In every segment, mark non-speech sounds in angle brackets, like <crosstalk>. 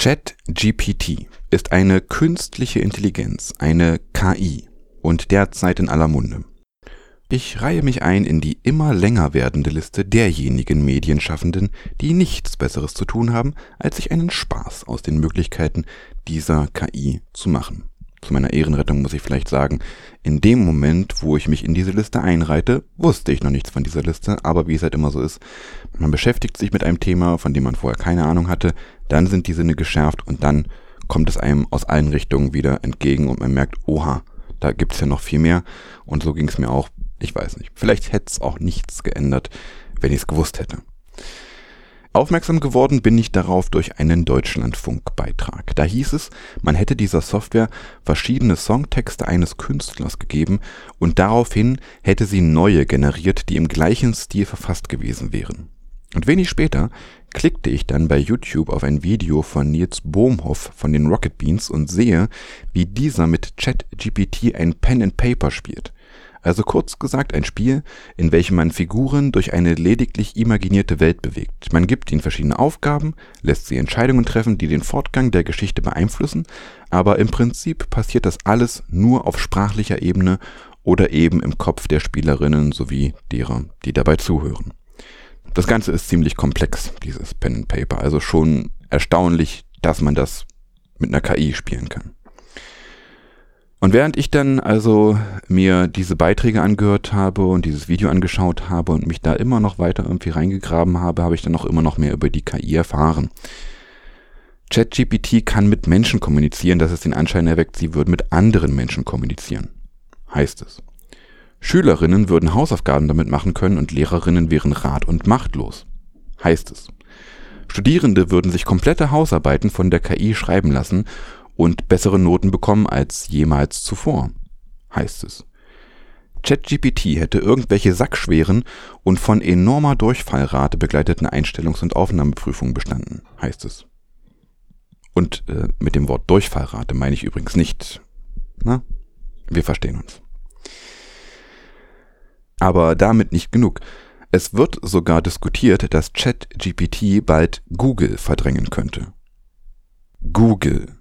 ChatGPT ist eine künstliche Intelligenz, eine KI und derzeit in aller Munde. Ich reihe mich ein in die immer länger werdende Liste derjenigen Medienschaffenden, die nichts Besseres zu tun haben, als sich einen Spaß aus den Möglichkeiten dieser KI zu machen. Zu meiner Ehrenrettung muss ich vielleicht sagen, in dem Moment, wo ich mich in diese Liste einreite, wusste ich noch nichts von dieser Liste, aber wie es halt immer so ist, man beschäftigt sich mit einem Thema, von dem man vorher keine Ahnung hatte, dann sind die Sinne geschärft und dann kommt es einem aus allen Richtungen wieder entgegen und man merkt, oha, da gibt's ja noch viel mehr. Und so ging es mir auch, ich weiß nicht, vielleicht hätte es auch nichts geändert, wenn ich es gewusst hätte. Aufmerksam geworden bin ich darauf durch einen Deutschlandfunk-Beitrag. Da hieß es, man hätte dieser Software verschiedene Songtexte eines Künstlers gegeben und daraufhin hätte sie neue generiert, die im gleichen Stil verfasst gewesen wären. Und wenig später klickte ich dann bei YouTube auf ein Video von Nils Bohmhoff von den Rocket Beans und sehe, wie dieser mit ChatGPT ein Pen and Paper spielt. Also kurz gesagt ein Spiel, in welchem man Figuren durch eine lediglich imaginierte Welt bewegt. Man gibt ihnen verschiedene Aufgaben, lässt sie Entscheidungen treffen, die den Fortgang der Geschichte beeinflussen, aber im Prinzip passiert das alles nur auf sprachlicher Ebene oder eben im Kopf der Spielerinnen sowie derer, die dabei zuhören. Das Ganze ist ziemlich komplex, dieses Pen and Paper, also schon erstaunlich, dass man das mit einer KI spielen kann. Und während ich dann also mir diese Beiträge angehört habe und dieses Video angeschaut habe und mich da immer noch weiter irgendwie reingegraben habe, habe ich dann auch immer noch mehr über die KI erfahren. ChatGPT kann mit Menschen kommunizieren, dass es den Anschein erweckt, sie würden mit anderen Menschen kommunizieren. Heißt es. Schülerinnen würden Hausaufgaben damit machen können und Lehrerinnen wären rat- und machtlos. Heißt es. Studierende würden sich komplette Hausarbeiten von der KI schreiben lassen und bessere Noten bekommen als jemals zuvor, heißt es. ChatGPT hätte irgendwelche sackschweren und von enormer Durchfallrate begleiteten Einstellungs- und Aufnahmeprüfungen bestanden, heißt es. Und äh, mit dem Wort Durchfallrate meine ich übrigens nicht. Na, wir verstehen uns. Aber damit nicht genug. Es wird sogar diskutiert, dass ChatGPT bald Google verdrängen könnte. Google.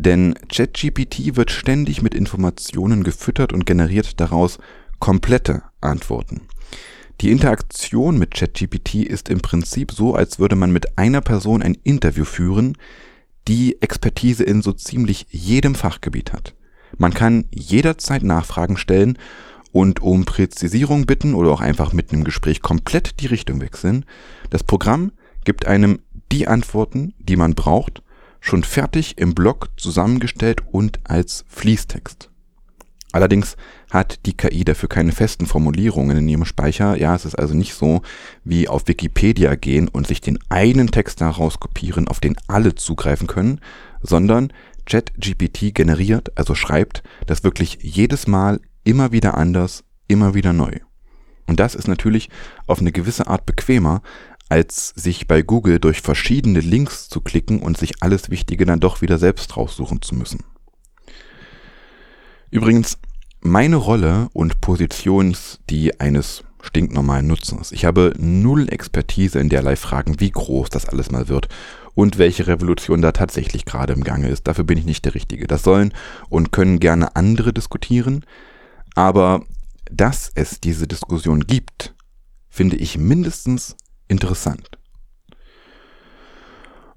Denn ChatGPT wird ständig mit Informationen gefüttert und generiert daraus komplette Antworten. Die Interaktion mit ChatGPT ist im Prinzip so, als würde man mit einer Person ein Interview führen, die Expertise in so ziemlich jedem Fachgebiet hat. Man kann jederzeit Nachfragen stellen und um Präzisierung bitten oder auch einfach mit einem Gespräch komplett die Richtung wechseln. Das Programm gibt einem die Antworten, die man braucht schon fertig im Blog zusammengestellt und als Fließtext. Allerdings hat die KI dafür keine festen Formulierungen in ihrem Speicher. Ja, es ist also nicht so wie auf Wikipedia gehen und sich den einen Text daraus kopieren, auf den alle zugreifen können, sondern ChatGPT generiert, also schreibt, das wirklich jedes Mal immer wieder anders, immer wieder neu. Und das ist natürlich auf eine gewisse Art bequemer, als sich bei Google durch verschiedene Links zu klicken und sich alles Wichtige dann doch wieder selbst raussuchen zu müssen. Übrigens, meine Rolle und Position ist die eines stinknormalen Nutzers. Ich habe null Expertise in derlei Fragen, wie groß das alles mal wird und welche Revolution da tatsächlich gerade im Gange ist. Dafür bin ich nicht der Richtige. Das sollen und können gerne andere diskutieren, aber dass es diese Diskussion gibt, finde ich mindestens interessant.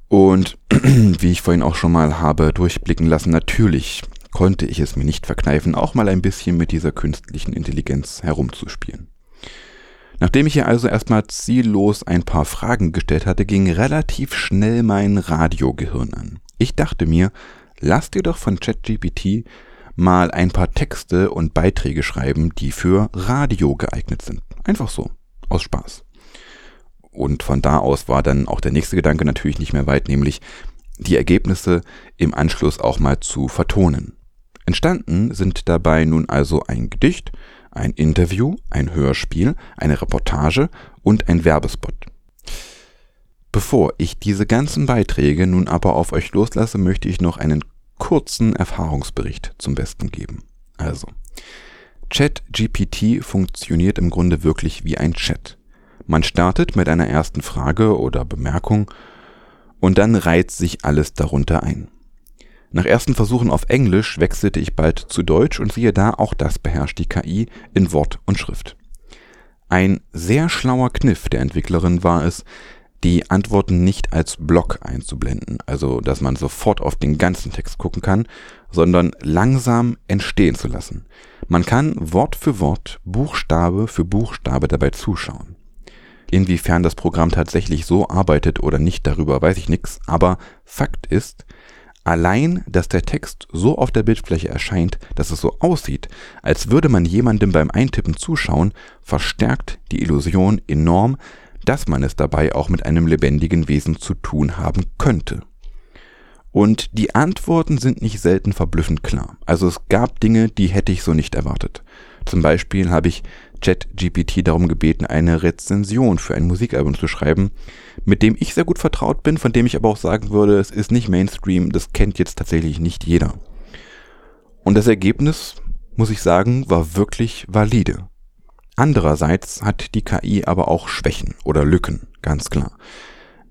Und <clears throat> wie ich vorhin auch schon mal habe durchblicken lassen, natürlich konnte ich es mir nicht verkneifen, auch mal ein bisschen mit dieser künstlichen Intelligenz herumzuspielen. Nachdem ich ihr also erstmal ziellos ein paar Fragen gestellt hatte, ging relativ schnell mein Radiogehirn an. Ich dachte mir, lass dir doch von ChatGPT mal ein paar Texte und Beiträge schreiben, die für Radio geeignet sind. Einfach so, aus Spaß. Und von da aus war dann auch der nächste Gedanke natürlich nicht mehr weit, nämlich die Ergebnisse im Anschluss auch mal zu vertonen. Entstanden sind dabei nun also ein Gedicht, ein Interview, ein Hörspiel, eine Reportage und ein Werbespot. Bevor ich diese ganzen Beiträge nun aber auf euch loslasse, möchte ich noch einen kurzen Erfahrungsbericht zum Besten geben. Also, ChatGPT funktioniert im Grunde wirklich wie ein Chat. Man startet mit einer ersten Frage oder Bemerkung Und dann reiht sich alles darunter ein. Nach ersten Versuchen auf Englisch wechselte ich bald zu Deutsch und siehe da, auch das beherrscht die KI in Wort und Schrift. Ein sehr schlauer Kniff der Entwicklerin war es, die Antworten nicht als Block einzublenden, also dass man sofort auf den ganzen Text gucken kann, sondern langsam entstehen zu lassen. Man kann Wort für Wort, Buchstabe für Buchstabe dabei zuschauen. Inwiefern das Programm tatsächlich so arbeitet oder nicht, darüber weiß ich nichts, aber Fakt ist, allein, dass der Text so auf der Bildfläche erscheint, dass es so aussieht, als würde man jemandem beim Eintippen zuschauen, verstärkt die Illusion enorm, dass man es dabei auch mit einem lebendigen Wesen zu tun haben könnte. Und die Antworten sind nicht selten verblüffend klar. Also es gab Dinge, die hätte ich so nicht erwartet. Zum Beispiel habe ich ChatGPT darum gebeten, eine Rezension für ein Musikalbum zu schreiben, mit dem ich sehr gut vertraut bin, von dem ich aber auch sagen würde, es ist nicht Mainstream, das kennt jetzt tatsächlich nicht jeder. Und das Ergebnis, muss ich sagen, war wirklich valide. Andererseits hat die KI aber auch Schwächen oder Lücken, ganz klar.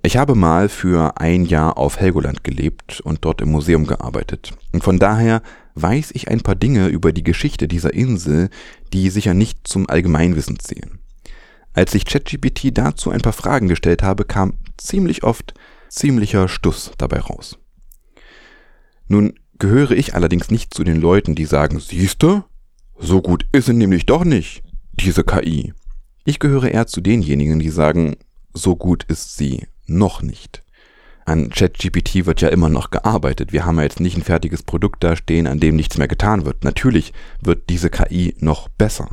Ich habe mal für ein Jahr auf Helgoland gelebt und dort im Museum gearbeitet. Und von daher weiß ich ein paar Dinge über die Geschichte dieser Insel, die sicher nicht zum Allgemeinwissen zählen. Als ich ChatGPT dazu ein paar Fragen gestellt habe, kam ziemlich oft ziemlicher Stuss dabei raus. Nun gehöre ich allerdings nicht zu den Leuten, die sagen, siehste, so gut ist sie nämlich doch nicht diese KI. Ich gehöre eher zu denjenigen, die sagen, so gut ist sie noch nicht. An ChatGPT wird ja immer noch gearbeitet. Wir haben ja jetzt nicht ein fertiges Produkt da stehen, an dem nichts mehr getan wird. Natürlich wird diese KI noch besser.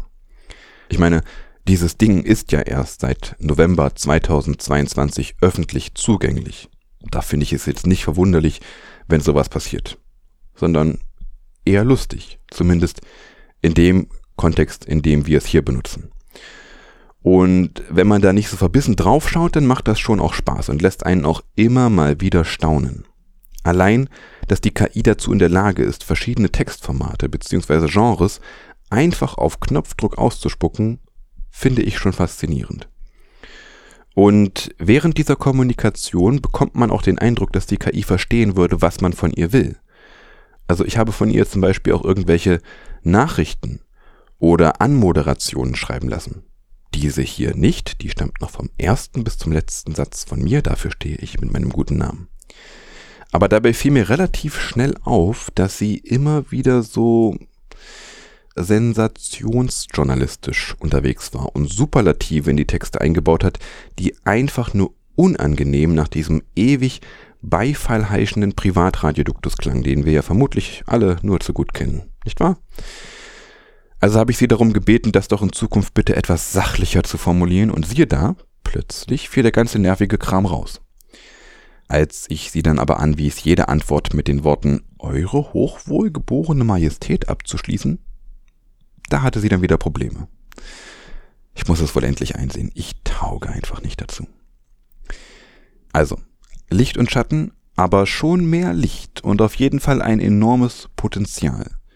Ich meine, dieses Ding ist ja erst seit November 2022 öffentlich zugänglich. Da finde ich es jetzt nicht verwunderlich, wenn sowas passiert, sondern eher lustig, zumindest in dem Kontext, in dem wir es hier benutzen. Und wenn man da nicht so verbissen draufschaut, dann macht das schon auch Spaß und lässt einen auch immer mal wieder staunen. Allein, dass die KI dazu in der Lage ist, verschiedene Textformate bzw. Genres einfach auf Knopfdruck auszuspucken, finde ich schon faszinierend. Und während dieser Kommunikation bekommt man auch den Eindruck, dass die KI verstehen würde, was man von ihr will. Also ich habe von ihr zum Beispiel auch irgendwelche Nachrichten oder Anmoderationen schreiben lassen. Diese hier nicht, die stammt noch vom ersten bis zum letzten Satz von mir, dafür stehe ich mit meinem guten Namen. Aber dabei fiel mir relativ schnell auf, dass sie immer wieder so sensationsjournalistisch unterwegs war und Superlative in die Texte eingebaut hat, die einfach nur unangenehm nach diesem ewig beifallheischenden Privatradioduktus klang, den wir ja vermutlich alle nur zu gut kennen, nicht wahr? Also habe ich sie darum gebeten, das doch in Zukunft bitte etwas sachlicher zu formulieren und siehe da, plötzlich fiel der ganze nervige Kram raus. Als ich sie dann aber anwies, jede Antwort mit den Worten Eure hochwohlgeborene Majestät abzuschließen, da hatte sie dann wieder Probleme. Ich muss es wohl endlich einsehen, ich tauge einfach nicht dazu. Also, Licht und Schatten, aber schon mehr Licht und auf jeden Fall ein enormes Potenzial.